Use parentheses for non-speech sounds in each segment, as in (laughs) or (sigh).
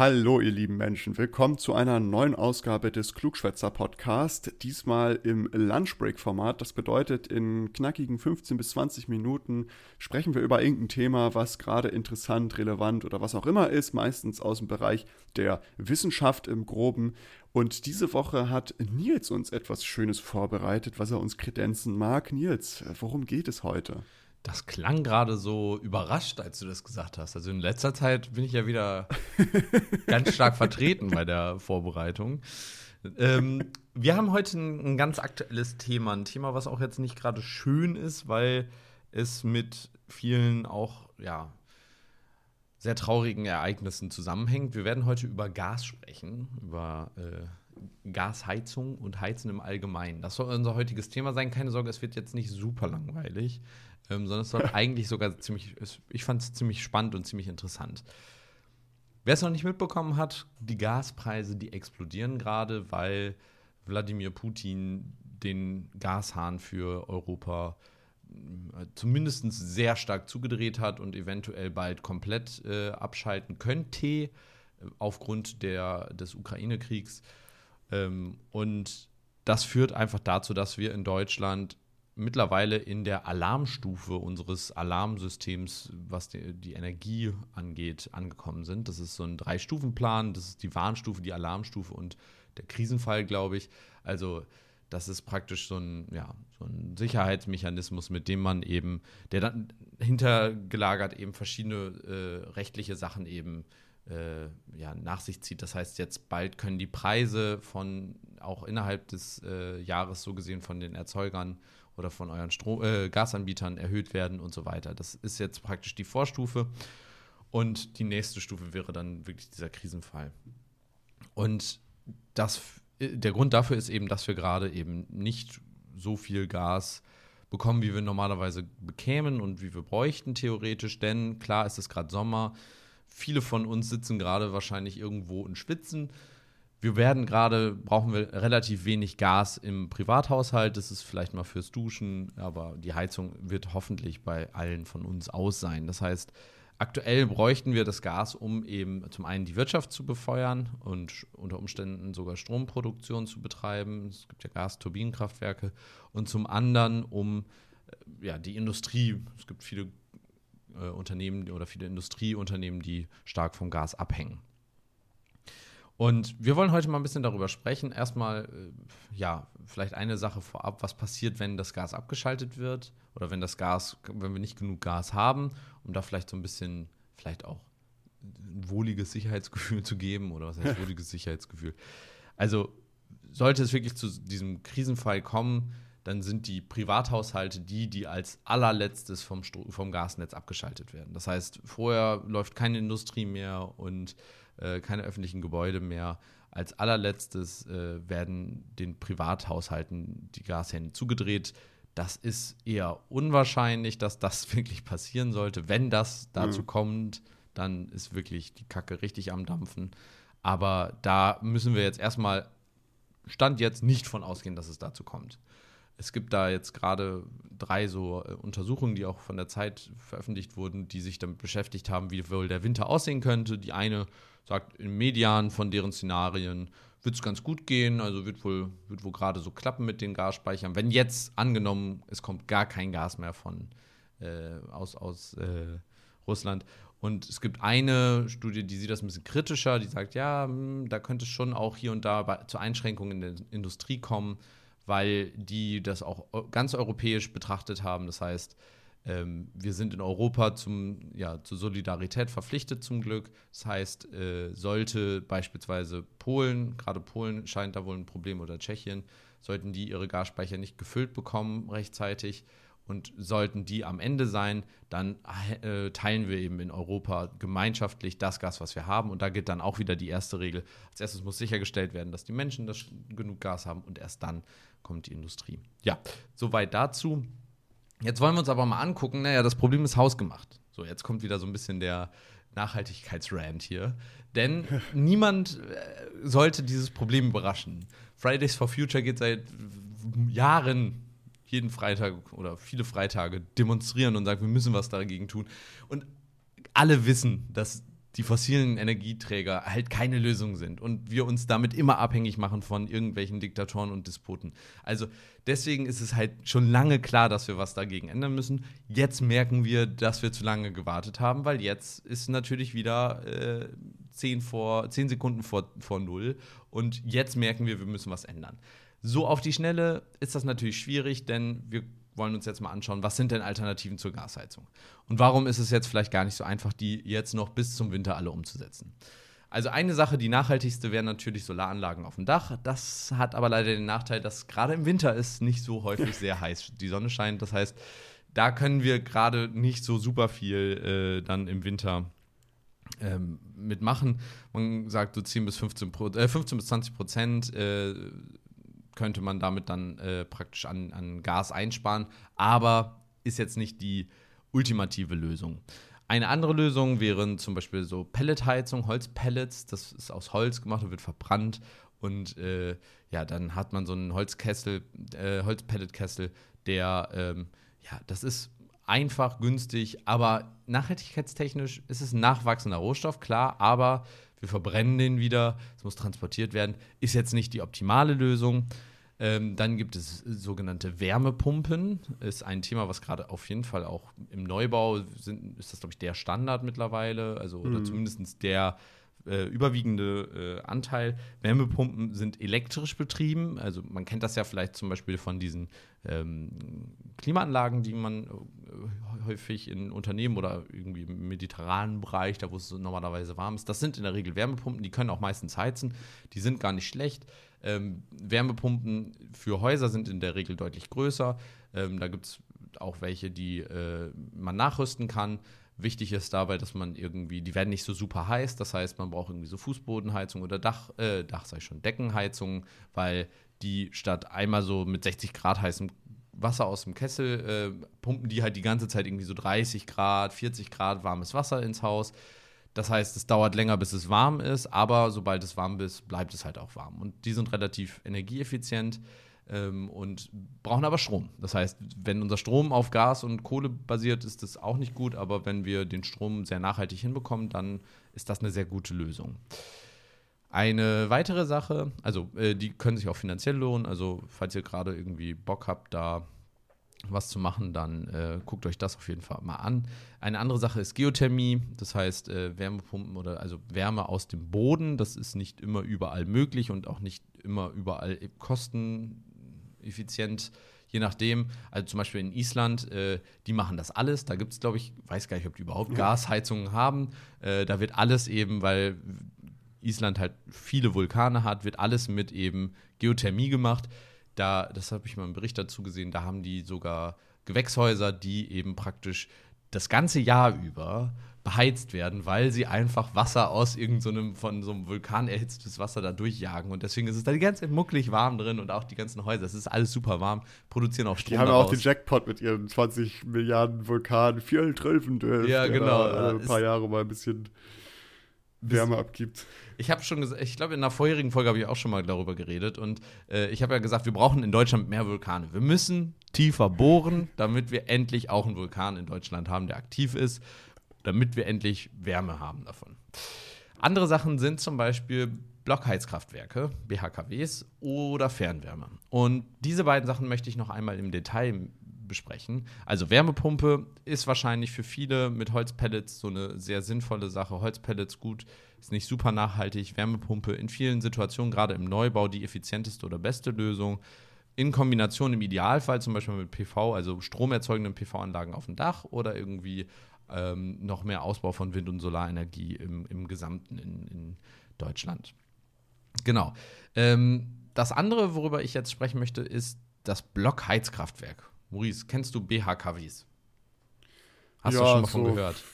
Hallo, ihr lieben Menschen. Willkommen zu einer neuen Ausgabe des Klugschwätzer Podcast. Diesmal im Lunchbreak-Format. Das bedeutet, in knackigen 15 bis 20 Minuten sprechen wir über irgendein Thema, was gerade interessant, relevant oder was auch immer ist. Meistens aus dem Bereich der Wissenschaft im Groben. Und diese Woche hat Nils uns etwas Schönes vorbereitet, was er uns kredenzen mag. Nils, worum geht es heute? Das klang gerade so überrascht, als du das gesagt hast. Also in letzter Zeit bin ich ja wieder (laughs) ganz stark vertreten bei der Vorbereitung. Ähm, wir haben heute ein, ein, ganz aktuelles Thema, ein Thema, was auch jetzt nicht gerade schön ist, weil es mit vielen auch ja sehr traurigen Ereignissen zusammenhängt. Wir werden heute über Gas sprechen, über äh, Gasheizung und Heizen im Allgemeinen. Das soll unser heutiges Thema sein. Keine Sorge, es wird jetzt nicht super langweilig ähm, sondern es war (laughs) eigentlich sogar ziemlich, ich fand es ziemlich spannend und ziemlich interessant. Wer es noch nicht mitbekommen hat, die Gaspreise, die explodieren gerade, weil Wladimir Putin den Gashahn für Europa äh, zumindest sehr stark zugedreht hat und eventuell bald komplett äh, abschalten könnte äh, aufgrund der, des Ukraine-Kriegs. Ähm, und das führt einfach dazu, dass wir in Deutschland mittlerweile in der Alarmstufe unseres Alarmsystems, was die, die, Energie angeht, angekommen sind. Das ist so ein Drei-Stufen-Plan. Das ist die Warnstufe, die Alarmstufe und der Krisenfall, glaube ich. Also das ist praktisch so ein, ja, so ein Sicherheitsmechanismus, mit dem man eben, der dann hintergelagert eben verschiedene äh, rechtliche Sachen eben äh, ja, nach sich zieht. Das heißt, jetzt bald können die Preise von auch innerhalb des äh, Jahres so gesehen von den Erzeugern oder von euren Strom, äh, Gasanbietern erhöht werden und so weiter. Das ist jetzt praktisch die Vorstufe. Und die nächste Stufe wäre dann wirklich dieser Krisenfall. Und das, der Grund dafür ist eben, dass wir gerade eben nicht so viel Gas bekommen, wie wir normalerweise bekämen und wie wir bräuchten theoretisch. Denn klar ist es gerade Sommer. Viele von uns sitzen gerade wahrscheinlich irgendwo in Schwitzen wir werden gerade, brauchen wir relativ wenig Gas im Privathaushalt. Das ist vielleicht mal fürs Duschen, aber die Heizung wird hoffentlich bei allen von uns aus sein. Das heißt, aktuell bräuchten wir das Gas, um eben zum einen die Wirtschaft zu befeuern und unter Umständen sogar Stromproduktion zu betreiben. Es gibt ja Gasturbinenkraftwerke. Und zum anderen, um äh, ja, die Industrie, es gibt viele äh, Unternehmen oder viele Industrieunternehmen, die stark vom Gas abhängen. Und wir wollen heute mal ein bisschen darüber sprechen. Erstmal, äh, ja, vielleicht eine Sache vorab, was passiert, wenn das Gas abgeschaltet wird oder wenn das Gas, wenn wir nicht genug Gas haben, um da vielleicht so ein bisschen, vielleicht auch ein wohliges Sicherheitsgefühl (laughs) zu geben oder was heißt (laughs) wohliges Sicherheitsgefühl. Also sollte es wirklich zu diesem Krisenfall kommen, dann sind die Privathaushalte die, die als allerletztes vom, vom Gasnetz abgeschaltet werden. Das heißt, vorher läuft keine Industrie mehr und äh, keine öffentlichen Gebäude mehr. Als allerletztes äh, werden den Privathaushalten die Gashähne zugedreht. Das ist eher unwahrscheinlich, dass das (laughs) wirklich passieren sollte. Wenn das dazu mhm. kommt, dann ist wirklich die Kacke richtig am Dampfen. Aber da müssen wir jetzt erstmal, Stand jetzt, nicht von ausgehen, dass es dazu kommt. Es gibt da jetzt gerade drei so äh, Untersuchungen, die auch von der Zeit veröffentlicht wurden, die sich damit beschäftigt haben, wie wohl der Winter aussehen könnte. Die eine sagt, im Median von deren Szenarien wird es ganz gut gehen, also wird wohl, wird wohl gerade so klappen mit den Gasspeichern. Wenn jetzt angenommen, es kommt gar kein Gas mehr von äh, aus, aus äh, Russland. Und es gibt eine Studie, die sieht das ein bisschen kritischer, die sagt, ja, mh, hm, da könnte es schon auch hier und da bei, zu Einschränkungen in der Industrie kommen, weil die das auch ganz europäisch betrachtet haben. Das heißt, ähm, wir sind in Europa zum, ja, zur Solidarität verpflichtet zum Glück. Das heißt, äh, sollte beispielsweise Polen, gerade Polen scheint da wohl ein Problem oder Tschechien, sollten die ihre Gasspeicher nicht gefüllt bekommen rechtzeitig und sollten die am Ende sein, dann äh, teilen wir eben in Europa gemeinschaftlich das Gas, was wir haben. Und da gilt dann auch wieder die erste Regel. Als erstes muss sichergestellt werden, dass die Menschen das, genug Gas haben und erst dann kommt die Industrie. Ja, soweit dazu. Jetzt wollen wir uns aber mal angucken, naja, das Problem ist hausgemacht. So, jetzt kommt wieder so ein bisschen der Nachhaltigkeitsrand hier. Denn (laughs) niemand äh, sollte dieses Problem überraschen. Fridays for Future geht seit Jahren jeden Freitag oder viele Freitage demonstrieren und sagt, wir müssen was dagegen tun. Und alle wissen, dass die fossilen Energieträger halt keine Lösung sind und wir uns damit immer abhängig machen von irgendwelchen Diktatoren und Despoten. Also deswegen ist es halt schon lange klar, dass wir was dagegen ändern müssen. Jetzt merken wir, dass wir zu lange gewartet haben, weil jetzt ist natürlich wieder äh, zehn, vor, zehn Sekunden vor, vor null und jetzt merken wir, wir müssen was ändern. So auf die Schnelle ist das natürlich schwierig, denn wir wollen uns jetzt mal anschauen, was sind denn Alternativen zur Gasheizung? Und warum ist es jetzt vielleicht gar nicht so einfach, die jetzt noch bis zum Winter alle umzusetzen? Also eine Sache, die nachhaltigste wären natürlich Solaranlagen auf dem Dach. Das hat aber leider den Nachteil, dass gerade im Winter es nicht so häufig sehr (laughs) heiß die Sonne scheint. Das heißt, da können wir gerade nicht so super viel äh, dann im Winter ähm, mitmachen. Man sagt so 10 bis 15%, äh, 15 bis 20 Prozent äh, könnte man damit dann äh, praktisch an, an Gas einsparen, aber ist jetzt nicht die ultimative Lösung. Eine andere Lösung wären zum Beispiel so Pelletheizung, Holzpellets. Das ist aus Holz gemacht und wird verbrannt. Und äh, ja, dann hat man so einen Holzkessel, äh, Holzpelletkessel, der, ähm, ja, das ist einfach, günstig, aber nachhaltigkeitstechnisch ist es ein nachwachsender Rohstoff, klar, aber wir verbrennen den wieder, es muss transportiert werden, ist jetzt nicht die optimale Lösung. Ähm, dann gibt es sogenannte Wärmepumpen. Ist ein Thema, was gerade auf jeden Fall auch im Neubau sind, ist das, glaube ich, der Standard mittlerweile, also mhm. oder zumindest der äh, überwiegende äh, Anteil. Wärmepumpen sind elektrisch betrieben. Also man kennt das ja vielleicht zum Beispiel von diesen ähm, Klimaanlagen, die man äh, häufig in Unternehmen oder irgendwie im mediterranen Bereich, da wo es normalerweise warm ist, das sind in der Regel Wärmepumpen, die können auch meistens heizen, die sind gar nicht schlecht. Ähm, Wärmepumpen für Häuser sind in der Regel deutlich größer. Ähm, da gibt es auch welche, die äh, man nachrüsten kann. Wichtig ist dabei, dass man irgendwie, die werden nicht so super heiß, das heißt, man braucht irgendwie so Fußbodenheizung oder Dach, äh, Dach sei schon, Deckenheizung, weil die statt einmal so mit 60 Grad heißem Wasser aus dem Kessel äh, pumpen die halt die ganze Zeit irgendwie so 30 Grad, 40 Grad warmes Wasser ins Haus. Das heißt, es dauert länger, bis es warm ist, aber sobald es warm ist, bleibt es halt auch warm. Und die sind relativ energieeffizient ähm, und brauchen aber Strom. Das heißt, wenn unser Strom auf Gas und Kohle basiert, ist das auch nicht gut, aber wenn wir den Strom sehr nachhaltig hinbekommen, dann ist das eine sehr gute Lösung. Eine weitere Sache, also äh, die können sich auch finanziell lohnen, also falls ihr gerade irgendwie Bock habt, da was zu machen, dann äh, guckt euch das auf jeden Fall mal an. Eine andere Sache ist Geothermie, das heißt äh, Wärmepumpen oder also Wärme aus dem Boden. Das ist nicht immer überall möglich und auch nicht immer überall kosteneffizient, je nachdem. Also zum Beispiel in Island, äh, die machen das alles. Da gibt es, glaube ich, weiß gar nicht, ob die überhaupt Gasheizungen haben. Äh, da wird alles eben, weil Island halt viele Vulkane hat, wird alles mit eben Geothermie gemacht da, das habe ich mal im Bericht dazu gesehen, da haben die sogar Gewächshäuser, die eben praktisch das ganze Jahr über beheizt werden, weil sie einfach Wasser aus irgendeinem so von so einem Vulkan erhitztes Wasser da durchjagen und deswegen ist es da die ganze Zeit mucklig warm drin und auch die ganzen Häuser, es ist alles super warm, produzieren auch Strom. Die haben ja auch den Jackpot mit ihren 20 Milliarden Vulkanen, vielen Trölfen. Ja, genau. Da, ein paar Jahre mal ein bisschen Wärme abgibt. Ich habe schon gesagt, ich glaube, in einer vorherigen Folge habe ich auch schon mal darüber geredet und äh, ich habe ja gesagt, wir brauchen in Deutschland mehr Vulkane. Wir müssen tiefer bohren, damit wir endlich auch einen Vulkan in Deutschland haben, der aktiv ist, damit wir endlich Wärme haben davon. Andere Sachen sind zum Beispiel Blockheizkraftwerke, BHKWs oder Fernwärme. Und diese beiden Sachen möchte ich noch einmal im Detail besprechen. Also Wärmepumpe ist wahrscheinlich für viele mit Holzpellets so eine sehr sinnvolle Sache. Holzpellets gut, ist nicht super nachhaltig. Wärmepumpe in vielen Situationen, gerade im Neubau, die effizienteste oder beste Lösung. In Kombination im Idealfall zum Beispiel mit PV, also stromerzeugenden PV-Anlagen auf dem Dach oder irgendwie ähm, noch mehr Ausbau von Wind- und Solarenergie im, im Gesamten in, in Deutschland. Genau. Ähm, das andere, worüber ich jetzt sprechen möchte, ist das Blockheizkraftwerk. Maurice, kennst du BHKWs? Hast ja, du schon mal von so gehört?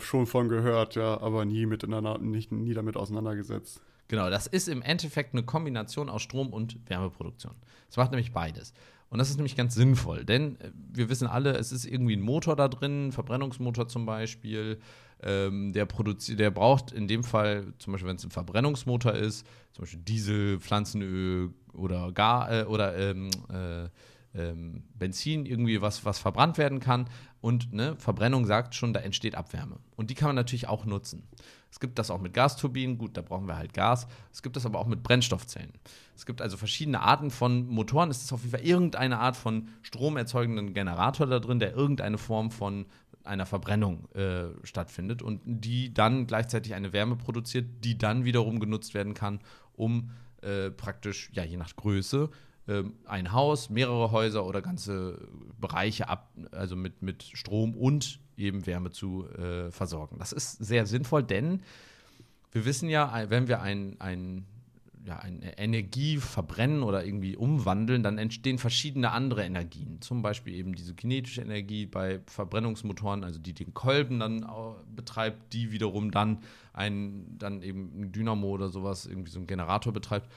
Schon von gehört, ja, aber nie miteinander, nicht, nie damit auseinandergesetzt. Genau, das ist im Endeffekt eine Kombination aus Strom- und Wärmeproduktion. Es macht nämlich beides. Und das ist nämlich ganz sinnvoll, denn äh, wir wissen alle, es ist irgendwie ein Motor da drin, Verbrennungsmotor zum Beispiel. Ähm, der, produziert, der braucht in dem Fall, zum Beispiel wenn es ein Verbrennungsmotor ist, zum Beispiel Diesel, Pflanzenöl oder Gar äh, oder ähm, äh, ähm, Benzin irgendwie was, was verbrannt werden kann. Und ne, Verbrennung sagt schon, da entsteht Abwärme. Und die kann man natürlich auch nutzen. Es gibt das auch mit Gasturbinen, gut, da brauchen wir halt Gas. Es gibt das aber auch mit Brennstoffzellen. Es gibt also verschiedene Arten von Motoren. Es ist auf jeden Fall irgendeine Art von stromerzeugenden Generator da drin, der irgendeine Form von einer Verbrennung äh, stattfindet und die dann gleichzeitig eine Wärme produziert, die dann wiederum genutzt werden kann, um äh, praktisch, ja, je nach Größe, ein Haus, mehrere Häuser oder ganze Bereiche ab, also mit, mit Strom und eben Wärme zu äh, versorgen. Das ist sehr sinnvoll, denn wir wissen ja, wenn wir ein, ein ja, eine Energie verbrennen oder irgendwie umwandeln, dann entstehen verschiedene andere Energien. Zum Beispiel eben diese kinetische Energie bei Verbrennungsmotoren, also die den Kolben dann betreibt, die wiederum dann ein, dann eben ein Dynamo oder sowas, irgendwie so ein Generator betreibt.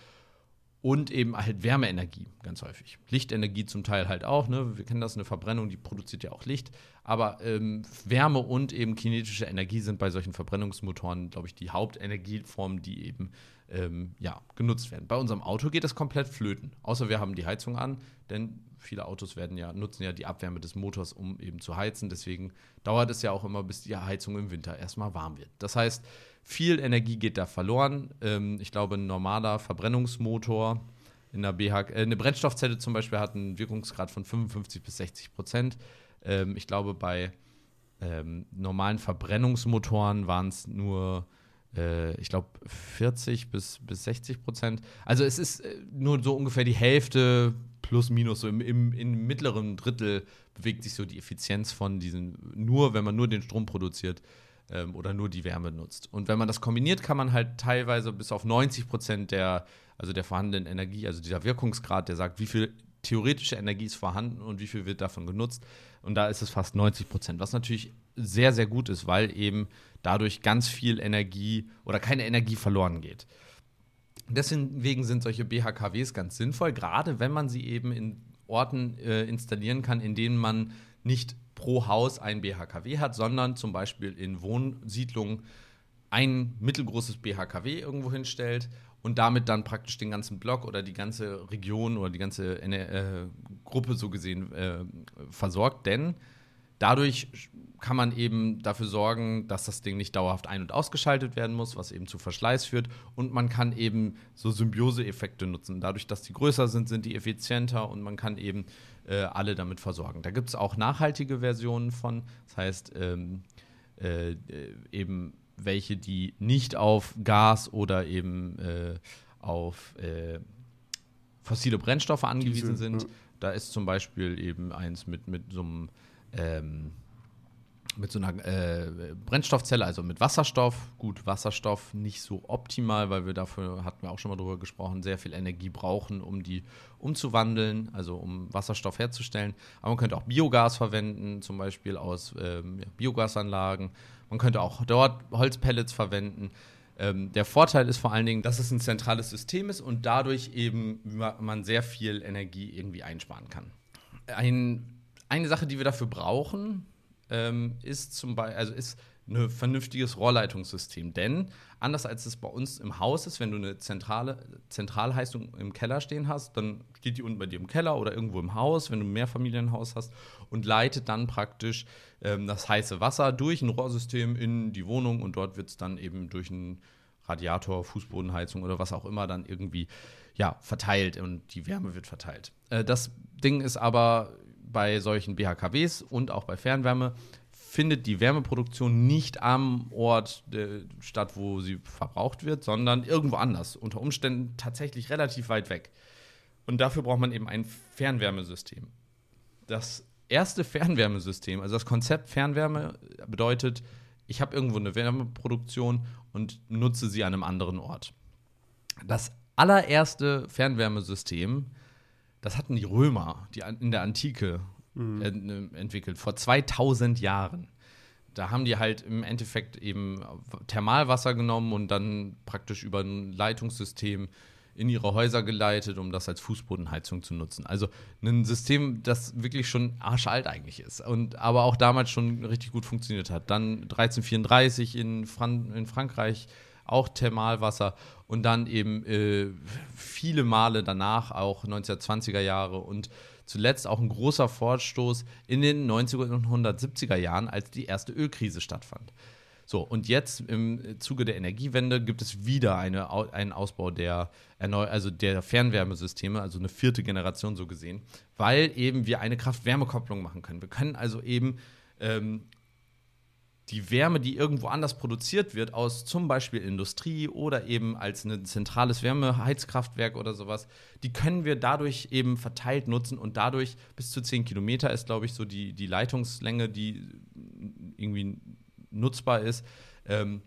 Und eben halt Wärmeenergie, ganz häufig. Lichtenergie zum Teil halt auch, ne? Wir kennen das, eine Verbrennung, die produziert ja auch Licht. Aber ähm, Wärme und eben kinetische Energie sind bei solchen Verbrennungsmotoren, glaube ich, die Hauptenergieformen, die eben ähm, ja, genutzt werden. Bei unserem Auto geht das komplett flöten. Außer wir haben die Heizung an, denn viele Autos werden ja, nutzen ja die Abwärme des Motors, um eben zu heizen. Deswegen dauert es ja auch immer, bis die Heizung im Winter erstmal warm wird. Das heißt, viel Energie geht da verloren. Ähm, ich glaube, ein normaler Verbrennungsmotor in der BH, äh, eine Brennstoffzelle zum Beispiel hat einen Wirkungsgrad von 55 bis 60 Prozent. Ähm, ich glaube, bei ähm, normalen Verbrennungsmotoren waren es nur äh, ich glaube, 40 bis, bis 60 Prozent. Also es ist äh, nur so ungefähr die Hälfte plus minus, so im, im, im mittleren Drittel bewegt sich so die Effizienz von diesen, nur wenn man nur den Strom produziert ähm, oder nur die Wärme nutzt. Und wenn man das kombiniert, kann man halt teilweise bis auf 90 Prozent der, also der vorhandenen Energie, also dieser Wirkungsgrad, der sagt, wie viel theoretische Energie ist vorhanden und wie viel wird davon genutzt. Und da ist es fast 90 Prozent, was natürlich sehr, sehr gut ist, weil eben dadurch ganz viel Energie oder keine Energie verloren geht. Deswegen sind solche BHKWs ganz sinnvoll, gerade wenn man sie eben in Orten äh, installieren kann, in denen man nicht pro Haus ein BHKW hat, sondern zum Beispiel in Wohnsiedlungen ein mittelgroßes BHKW irgendwo hinstellt und damit dann praktisch den ganzen Block oder die ganze Region oder die ganze äh, Gruppe so gesehen äh, versorgt. Denn dadurch kann man eben dafür sorgen, dass das Ding nicht dauerhaft ein- und ausgeschaltet werden muss, was eben zu Verschleiß führt. Und man kann eben so Symbiose-Effekte nutzen. Dadurch, dass die größer sind, sind die effizienter und man kann eben äh, alle damit versorgen. Da gibt es auch nachhaltige Versionen von. Das heißt, ähm, äh, eben welche, die nicht auf Gas oder eben äh, auf äh, fossile Brennstoffe angewiesen Diese, sind. Ja. Da ist zum Beispiel eben eins mit, mit so einem ähm, mit so einer äh, Brennstoffzelle, also mit Wasserstoff. Gut, Wasserstoff nicht so optimal, weil wir dafür, hatten wir auch schon mal drüber gesprochen, sehr viel Energie brauchen, um die umzuwandeln, also um Wasserstoff herzustellen. Aber man könnte auch Biogas verwenden, zum Beispiel aus ähm, Biogasanlagen. Man könnte auch dort Holzpellets verwenden. Ähm, der Vorteil ist vor allen Dingen, dass es ein zentrales System ist und dadurch eben man sehr viel Energie irgendwie einsparen kann. Ein, eine Sache, die wir dafür brauchen, ähm, ist zum Beispiel, also ist ein vernünftiges Rohrleitungssystem. Denn anders als es bei uns im Haus ist, wenn du eine zentrale Zentralheizung im Keller stehen hast, dann steht die unten bei dir im Keller oder irgendwo im Haus, wenn du ein Mehrfamilienhaus hast und leitet dann praktisch ähm, das heiße Wasser durch ein Rohrsystem in die Wohnung und dort wird es dann eben durch einen Radiator, Fußbodenheizung oder was auch immer dann irgendwie ja, verteilt und die Wärme wird verteilt. Äh, das Ding ist aber bei solchen BHKWs und auch bei Fernwärme findet die Wärmeproduktion nicht am Ort äh, statt, wo sie verbraucht wird, sondern irgendwo anders. Unter Umständen tatsächlich relativ weit weg. Und dafür braucht man eben ein Fernwärmesystem. Das erste Fernwärmesystem, also das Konzept Fernwärme bedeutet, ich habe irgendwo eine Wärmeproduktion und nutze sie an einem anderen Ort. Das allererste Fernwärmesystem das hatten die Römer die in der Antike mhm. ent entwickelt, vor 2000 Jahren. Da haben die halt im Endeffekt eben Thermalwasser genommen und dann praktisch über ein Leitungssystem in ihre Häuser geleitet, um das als Fußbodenheizung zu nutzen. Also ein System, das wirklich schon arschalt eigentlich ist und aber auch damals schon richtig gut funktioniert hat. Dann 1334 in, Fran in Frankreich auch Thermalwasser und dann eben äh, viele Male danach, auch 1920er Jahre und zuletzt auch ein großer Vorstoß in den 90er und 170er Jahren, als die erste Ölkrise stattfand. So, und jetzt im Zuge der Energiewende gibt es wieder eine, einen Ausbau der, also der Fernwärmesysteme, also eine vierte Generation so gesehen, weil eben wir eine Kraft-Wärme-Kopplung machen können. Wir können also eben ähm, die Wärme, die irgendwo anders produziert wird, aus zum Beispiel Industrie oder eben als ein zentrales Wärmeheizkraftwerk oder sowas, die können wir dadurch eben verteilt nutzen und dadurch bis zu 10 Kilometer ist, glaube ich, so die, die Leitungslänge, die irgendwie nutzbar ist. Ähm,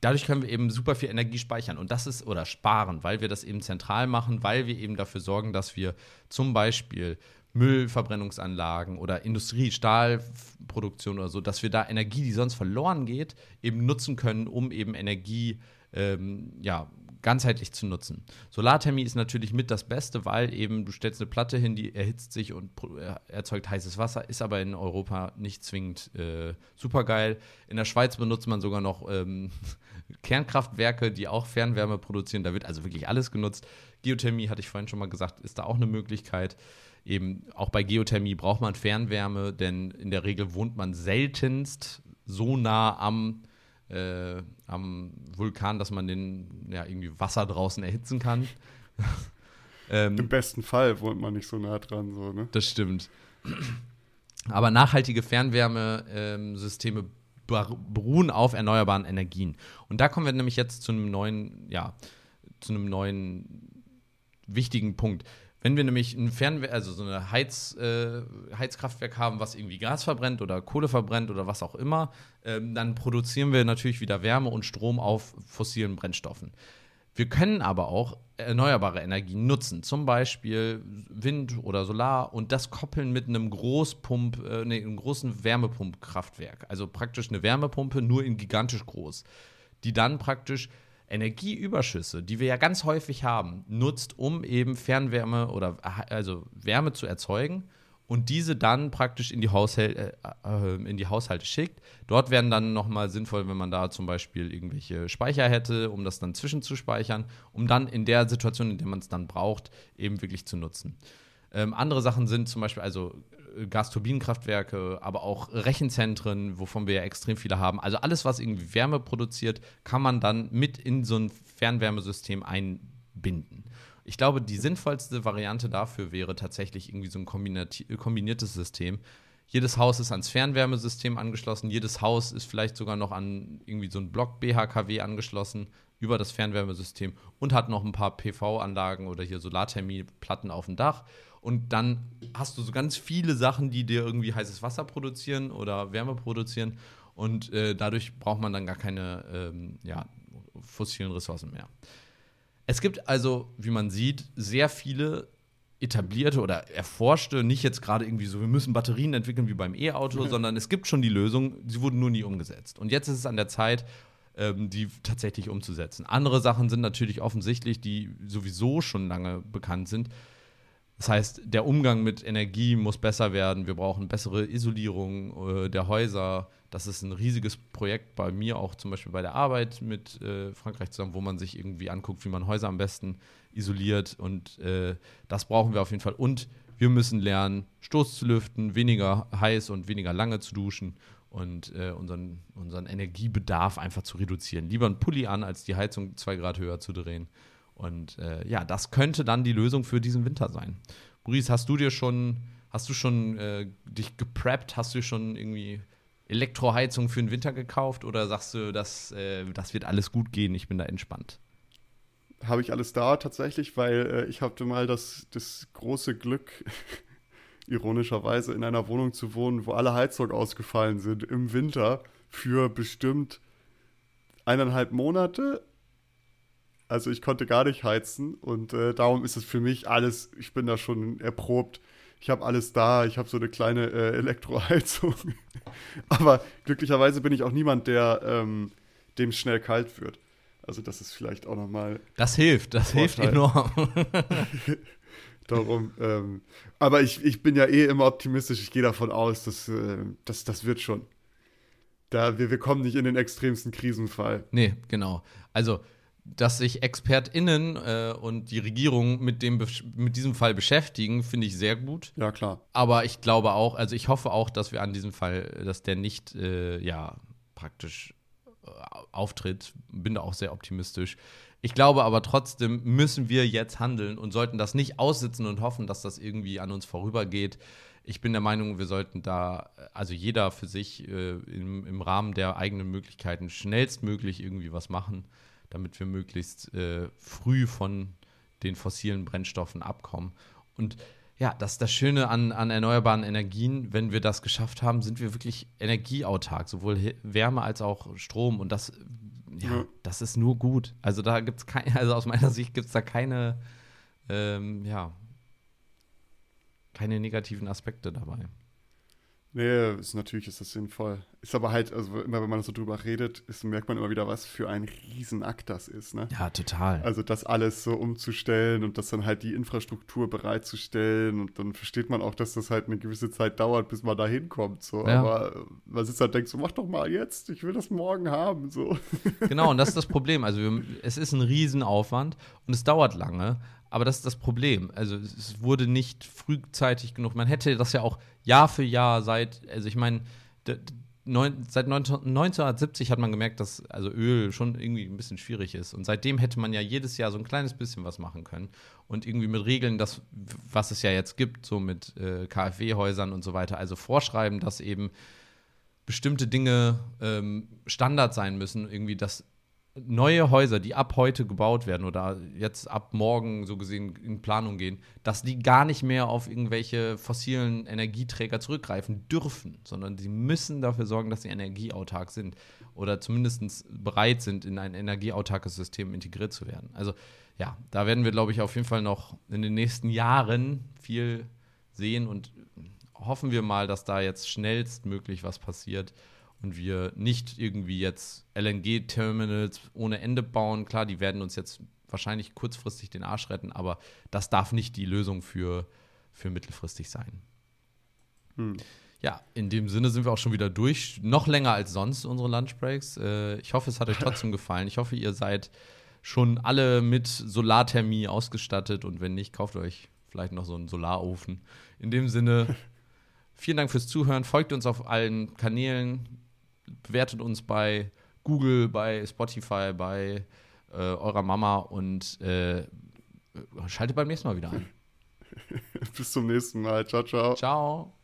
dadurch können wir eben super viel Energie speichern und das ist oder sparen, weil wir das eben zentral machen, weil wir eben dafür sorgen, dass wir zum Beispiel Müllverbrennungsanlagen oder Industrie, Stahlproduktion oder so, dass wir da Energie, die sonst verloren geht, eben nutzen können, um eben Energie ähm, ja, ganzheitlich zu nutzen. Solarthermie ist natürlich mit das Beste, weil eben du stellst eine Platte hin, die erhitzt sich und äh, erzeugt heißes Wasser, ist aber in Europa nicht zwingend äh, supergeil. In der Schweiz benutzt man sogar noch ähm, (laughs) Kernkraftwerke, die auch Fernwärme produzieren. Da wird also wirklich alles genutzt. Geothermie, hatte ich vorhin schon mal gesagt, ist da auch eine Möglichkeit. Eben auch bei Geothermie braucht man Fernwärme, denn in der Regel wohnt man seltenst so nah am äh, am Vulkan, dass man den ja irgendwie Wasser draußen erhitzen kann. (laughs) ähm, Im besten Fall wohnt man nicht so nah dran, so, ne? Das stimmt. Aber nachhaltige Fernwärmesysteme ähm, beruhen auf erneuerbaren Energien. Und da kommen wir nämlich jetzt zu einem neuen, ja, zu einem neuen wichtigen Punkt. Wenn wir nämlich ein Fernwär also so eine Heiz, äh, Heizkraftwerk haben, was irgendwie Gas verbrennt oder Kohle verbrennt oder was auch immer, ähm, dann produzieren wir natürlich wieder Wärme und Strom auf fossilen Brennstoffen. Wir können aber auch erneuerbare Energien nutzen, zum Beispiel Wind oder Solar und das koppeln mit einem Großpump, äh, nee, einem großen Wärmepumpkraftwerk. Also praktisch eine Wärmepumpe, nur in gigantisch groß, die dann praktisch Energieüberschüsse, die wir ja ganz häufig haben, nutzt, um eben Fernwärme oder also Wärme zu erzeugen und diese dann praktisch in die, Haushäl äh, äh, in die Haushalte schickt. Dort wären dann nochmal sinnvoll, wenn man da zum Beispiel irgendwelche Speicher hätte, um das dann zwischenzuspeichern, um dann in der Situation, in der man es dann braucht, eben wirklich zu nutzen. Ähm, andere Sachen sind zum Beispiel also Gasturbinenkraftwerke, aber auch Rechenzentren, wovon wir ja extrem viele haben. Also alles, was irgendwie Wärme produziert, kann man dann mit in so ein Fernwärmesystem einbinden. Ich glaube, die sinnvollste Variante dafür wäre tatsächlich irgendwie so ein kombiniertes System. Jedes Haus ist ans Fernwärmesystem angeschlossen, jedes Haus ist vielleicht sogar noch an irgendwie so ein Block BHKW angeschlossen über das Fernwärmesystem und hat noch ein paar PV-Anlagen oder hier Solarthermieplatten auf dem Dach und dann hast du so ganz viele Sachen, die dir irgendwie heißes Wasser produzieren oder Wärme produzieren. Und äh, dadurch braucht man dann gar keine ähm, ja, fossilen Ressourcen mehr. Es gibt also, wie man sieht, sehr viele etablierte oder erforschte, nicht jetzt gerade irgendwie so, wir müssen Batterien entwickeln wie beim E-Auto, mhm. sondern es gibt schon die Lösung, sie wurden nur nie umgesetzt. Und jetzt ist es an der Zeit, ähm, die tatsächlich umzusetzen. Andere Sachen sind natürlich offensichtlich, die sowieso schon lange bekannt sind. Das heißt, der Umgang mit Energie muss besser werden. Wir brauchen bessere Isolierung äh, der Häuser. Das ist ein riesiges Projekt bei mir, auch zum Beispiel bei der Arbeit mit äh, Frankreich zusammen, wo man sich irgendwie anguckt, wie man Häuser am besten isoliert. Und äh, das brauchen wir auf jeden Fall. Und wir müssen lernen, Stoß zu lüften, weniger heiß und weniger lange zu duschen und äh, unseren, unseren Energiebedarf einfach zu reduzieren. Lieber einen Pulli an, als die Heizung zwei Grad höher zu drehen. Und äh, ja, das könnte dann die Lösung für diesen Winter sein. Maurice, hast du dir schon, hast du schon äh, dich gepreppt? Hast du schon irgendwie Elektroheizung für den Winter gekauft oder sagst du, dass, äh, das wird alles gut gehen, ich bin da entspannt? Habe ich alles da tatsächlich, weil äh, ich hatte mal das, das große Glück, (laughs) ironischerweise in einer Wohnung zu wohnen, wo alle Heizungen ausgefallen sind im Winter für bestimmt eineinhalb Monate also ich konnte gar nicht heizen und äh, darum ist es für mich alles, ich bin da schon erprobt. Ich habe alles da, ich habe so eine kleine äh, Elektroheizung. (laughs) Aber glücklicherweise bin ich auch niemand, der ähm, dem schnell kalt wird. Also das ist vielleicht auch nochmal. Das hilft, das hilft enorm. (laughs) Darum, ähm, aber ich, ich bin ja eh immer optimistisch. Ich gehe davon aus, dass, äh, dass das wird schon. Da, wir, wir kommen nicht in den extremsten Krisenfall. Nee, genau. Also dass sich ExpertInnen äh, und die Regierung mit, dem, mit diesem Fall beschäftigen, finde ich sehr gut. Ja, klar. Aber ich glaube auch, also ich hoffe auch, dass wir an diesem Fall, dass der nicht, äh, ja, praktisch äh, auftritt. Bin da auch sehr optimistisch. Ich glaube aber trotzdem müssen wir jetzt handeln und sollten das nicht aussitzen und hoffen, dass das irgendwie an uns vorübergeht. Ich bin der Meinung, wir sollten da, also jeder für sich äh, im, im Rahmen der eigenen Möglichkeiten schnellstmöglich irgendwie was machen damit wir möglichst äh, früh von den fossilen Brennstoffen abkommen. Und ja, das ist das Schöne an, an erneuerbaren Energien. Wenn wir das geschafft haben, sind wir wirklich energieautark, sowohl Wärme als auch Strom. Und das, ja, ja. das ist nur gut. Also da gibt es keine, (laughs) also aus meiner Sicht gibt es da keine, ähm, ja, keine negativen Aspekte dabei. Nee, ist, natürlich ist das sinnvoll. Ist aber halt, also immer wenn man so drüber redet, ist, merkt man immer wieder, was für ein Riesenakt das ist, ne? Ja, total. Also das alles so umzustellen und das dann halt die Infrastruktur bereitzustellen und dann versteht man auch, dass das halt eine gewisse Zeit dauert, bis man da hinkommt. So. Ja. Aber man sitzt halt denkt so, mach doch mal jetzt, ich will das morgen haben. So. Genau, und das ist das (laughs) Problem. Also wir, es ist ein Riesenaufwand und es dauert lange. Aber das ist das Problem. Also es wurde nicht frühzeitig genug. Man hätte das ja auch Jahr für Jahr seit, also ich meine, seit 1970 hat man gemerkt, dass also Öl schon irgendwie ein bisschen schwierig ist. Und seitdem hätte man ja jedes Jahr so ein kleines bisschen was machen können. Und irgendwie mit Regeln, das, was es ja jetzt gibt, so mit äh, KfW-Häusern und so weiter, also vorschreiben, dass eben bestimmte Dinge ähm, Standard sein müssen, irgendwie, dass neue Häuser, die ab heute gebaut werden oder jetzt ab morgen so gesehen in Planung gehen, dass die gar nicht mehr auf irgendwelche fossilen Energieträger zurückgreifen dürfen, sondern sie müssen dafür sorgen, dass sie energieautark sind oder zumindest bereit sind, in ein energieautarkes System integriert zu werden. Also ja, da werden wir, glaube ich, auf jeden Fall noch in den nächsten Jahren viel sehen und hoffen wir mal, dass da jetzt schnellstmöglich was passiert und wir nicht irgendwie jetzt LNG-Terminals ohne Ende bauen. Klar, die werden uns jetzt wahrscheinlich kurzfristig den Arsch retten, aber das darf nicht die Lösung für, für mittelfristig sein. Hm. Ja, in dem Sinne sind wir auch schon wieder durch. Noch länger als sonst unsere Lunchbreaks. Äh, ich hoffe, es hat euch trotzdem gefallen. Ich hoffe, ihr seid schon alle mit Solarthermie ausgestattet und wenn nicht, kauft euch vielleicht noch so einen Solarofen. In dem Sinne, (laughs) vielen Dank fürs Zuhören. Folgt uns auf allen Kanälen bewertet uns bei Google, bei Spotify, bei äh, eurer Mama und äh, schaltet beim nächsten Mal wieder ein. (laughs) Bis zum nächsten Mal. Ciao, ciao. Ciao.